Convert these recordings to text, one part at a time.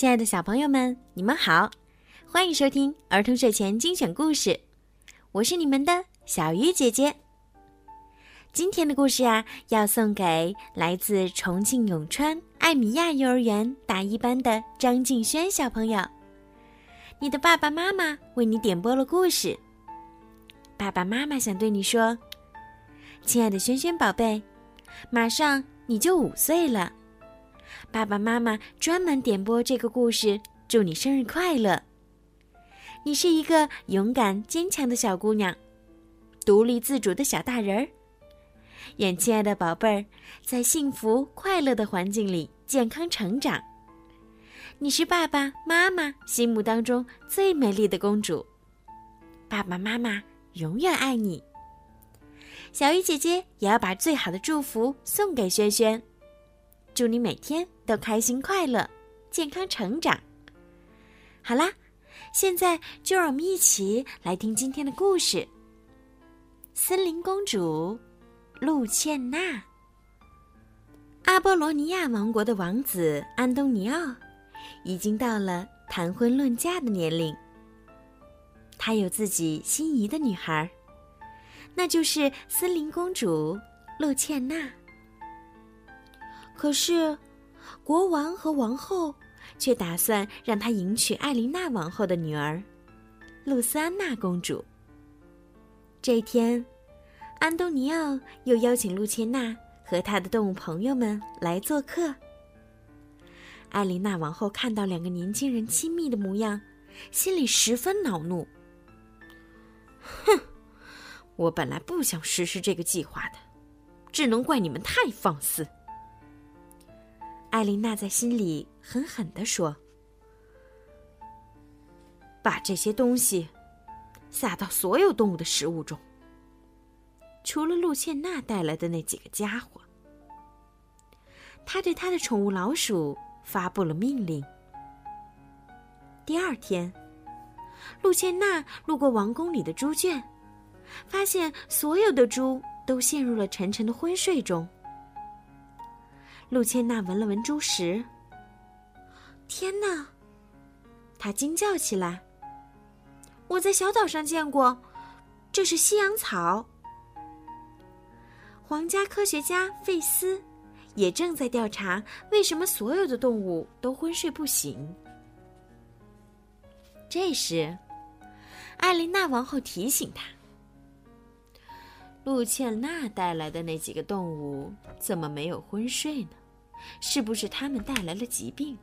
亲爱的小朋友们，你们好，欢迎收听儿童睡前精选故事，我是你们的小鱼姐姐。今天的故事啊，要送给来自重庆永川艾米亚幼儿园大一班的张敬轩小朋友。你的爸爸妈妈为你点播了故事，爸爸妈妈想对你说：“亲爱的轩轩宝贝，马上你就五岁了。”爸爸妈妈专门点播这个故事，祝你生日快乐！你是一个勇敢坚强的小姑娘，独立自主的小大人儿。愿亲爱的宝贝儿在幸福快乐的环境里健康成长。你是爸爸妈妈心目当中最美丽的公主，爸爸妈妈永远爱你。小鱼姐姐也要把最好的祝福送给轩轩。祝你每天都开心快乐，健康成长。好啦，现在就让我们一起来听今天的故事《森林公主露茜娜》。阿波罗尼亚王国的王子安东尼奥已经到了谈婚论嫁的年龄，他有自己心仪的女孩，那就是森林公主露茜娜。可是，国王和王后却打算让他迎娶艾琳娜王后的女儿，露丝安娜公主。这一天，安东尼奥又邀请露茜娜和他的动物朋友们来做客。艾琳娜王后看到两个年轻人亲密的模样，心里十分恼怒。哼，我本来不想实施这个计划的，只能怪你们太放肆。艾琳娜在心里狠狠地说：“把这些东西撒到所有动物的食物中，除了露茜娜带来的那几个家伙。”她对她的宠物老鼠发布了命令。第二天，露茜娜路过王宫里的猪圈，发现所有的猪都陷入了沉沉的昏睡中。露茜娜闻了闻猪食。天哪！她惊叫起来。我在小岛上见过，这是西洋草。皇家科学家费斯也正在调查为什么所有的动物都昏睡不醒。这时，艾琳娜王后提醒他：“露茜娜带来的那几个动物怎么没有昏睡呢？”是不是他们带来了疾病？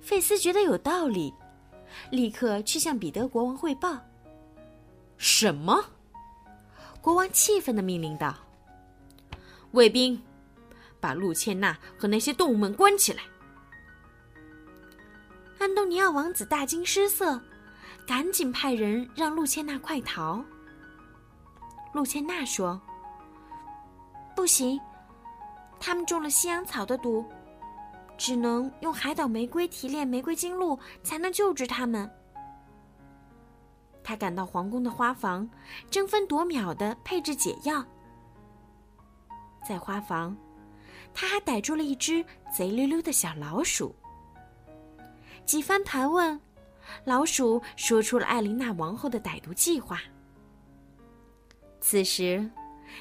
费斯觉得有道理，立刻去向彼得国王汇报。什么？国王气愤的命令道：“卫兵，把露茜娜和那些动物们关起来！”安东尼奥王子大惊失色，赶紧派人让露茜娜快逃。露茜娜说：“不行。”他们中了西洋草的毒，只能用海岛玫瑰提炼玫瑰精露才能救治他们。他赶到皇宫的花房，争分夺秒的配置解药。在花房，他还逮住了一只贼溜溜的小老鼠。几番盘问，老鼠说出了艾琳娜王后的歹毒计划。此时，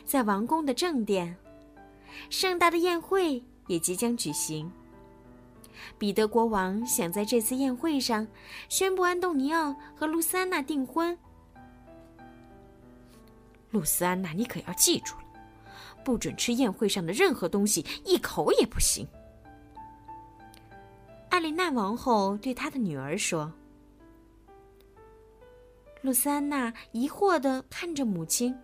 在王宫的正殿。盛大的宴会也即将举行。彼得国王想在这次宴会上宣布安东尼奥和露丝安娜订婚。露丝安娜，你可要记住了，不准吃宴会上的任何东西，一口也不行。艾琳娜王后对她的女儿说。露丝安娜疑惑的看着母亲，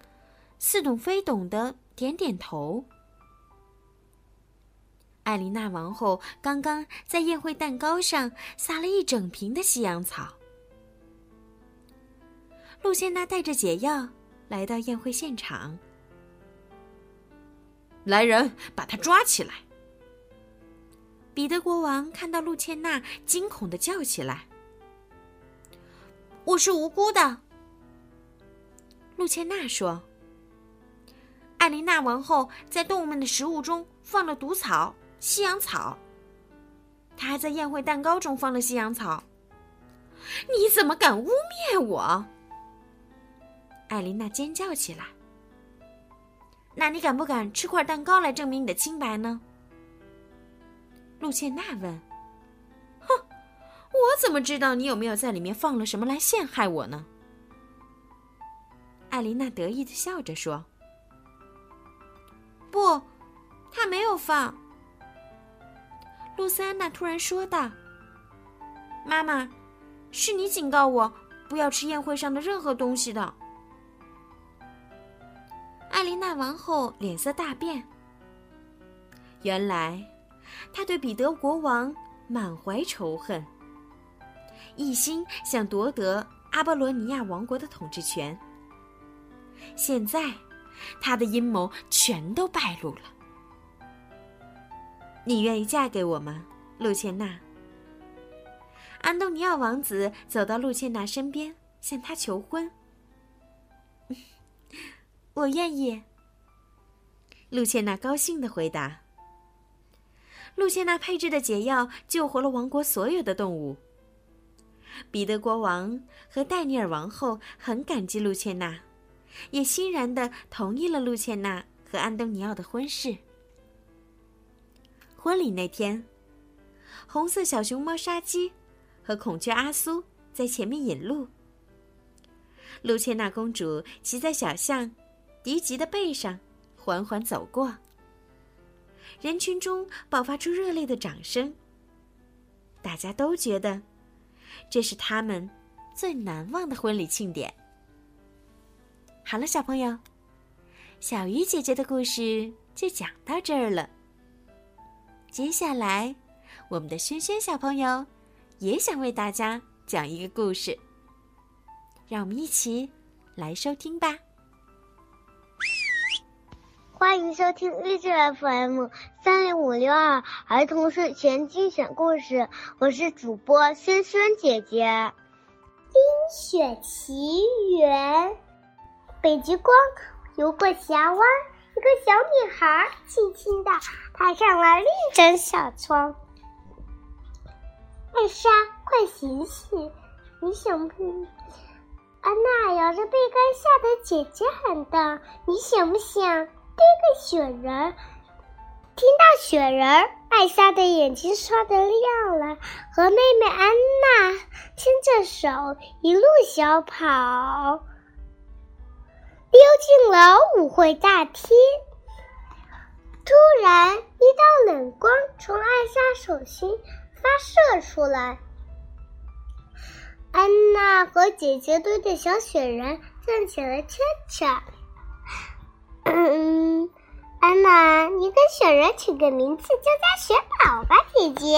似懂非懂的点点头。艾琳娜王后刚刚在宴会蛋糕上撒了一整瓶的西洋草。露茜娜带着解药来到宴会现场，来人，把他抓起来！彼得国王看到露茜娜，惊恐的叫起来：“我是无辜的。”露茜娜说：“艾琳娜王后在动物们的食物中放了毒草。”西洋草。他还在宴会蛋糕中放了西洋草。你怎么敢污蔑我？艾琳娜尖叫起来。那你敢不敢吃块蛋糕来证明你的清白呢？露茜娜问。哼，我怎么知道你有没有在里面放了什么来陷害我呢？艾琳娜得意的笑着说：“不，他没有放。”露丝安娜突然说道：“妈妈，是你警告我不要吃宴会上的任何东西的。”艾琳娜王后脸色大变。原来，她对彼得国王满怀仇恨，一心想夺得阿波罗尼亚王国的统治权。现在，她的阴谋全都败露了。你愿意嫁给我吗，露茜娜？安东尼奥王子走到露茜娜身边，向她求婚。我愿意。露茜娜高兴的回答。露茜娜配制的解药救活了王国所有的动物。彼得国王和戴尼尔王后很感激露茜娜，也欣然的同意了露茜娜和安东尼奥的婚事。婚礼那天，红色小熊猫沙基和孔雀阿苏在前面引路。露茜娜公主骑在小象迪吉的背上，缓缓走过。人群中爆发出热烈的掌声。大家都觉得，这是他们最难忘的婚礼庆典。好了，小朋友，小鱼姐姐的故事就讲到这儿了。接下来，我们的轩轩小朋友也想为大家讲一个故事，让我们一起来收听吧。欢迎收听励志 FM 三零五六二儿童睡前精选故事，我是主播轩轩姐姐。《冰雪奇缘》，北极光游过峡湾。一个小女孩轻轻地爬上了另一张小床。艾莎，快醒醒！你想不？安娜摇着被盖下的姐姐喊道：“你想不想堆个雪人？”听到雪人，艾莎的眼睛刷的亮了，和妹妹安娜牵着手一路小跑。溜进了舞会大厅，突然一道冷光从艾莎手心发射出来。安娜和姐姐堆的小雪人站起了圈圈。嗯，安娜，你给雪人取个名字，就叫雪宝吧，姐姐。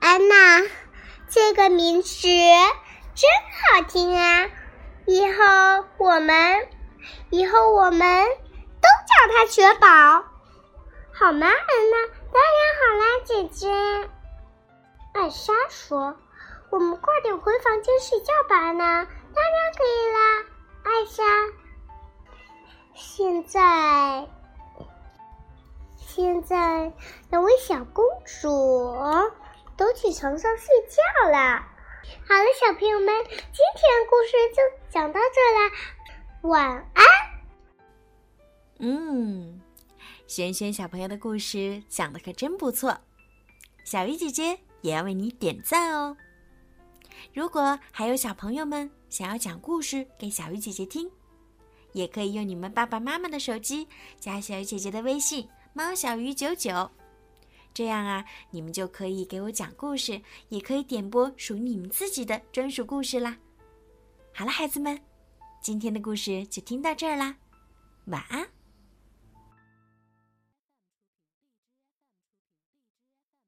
安娜，这个名字真好听啊！以后我们，以后我们都叫他雪宝，好吗，安娜？当然好啦，姐姐。艾莎说：“我们快点回房间睡觉吧，安娜。”当然可以啦，艾莎。现在，现在两位小公主都去床上睡觉了。好了，小朋友们，今天故事就讲到这了，晚安。嗯，轩轩小朋友的故事讲的可真不错，小鱼姐姐也要为你点赞哦。如果还有小朋友们想要讲故事给小鱼姐姐听，也可以用你们爸爸妈妈的手机加小鱼姐姐的微信“猫小鱼九九”。这样啊，你们就可以给我讲故事，也可以点播属于你们自己的专属故事啦。好了，孩子们，今天的故事就听到这儿啦，晚安。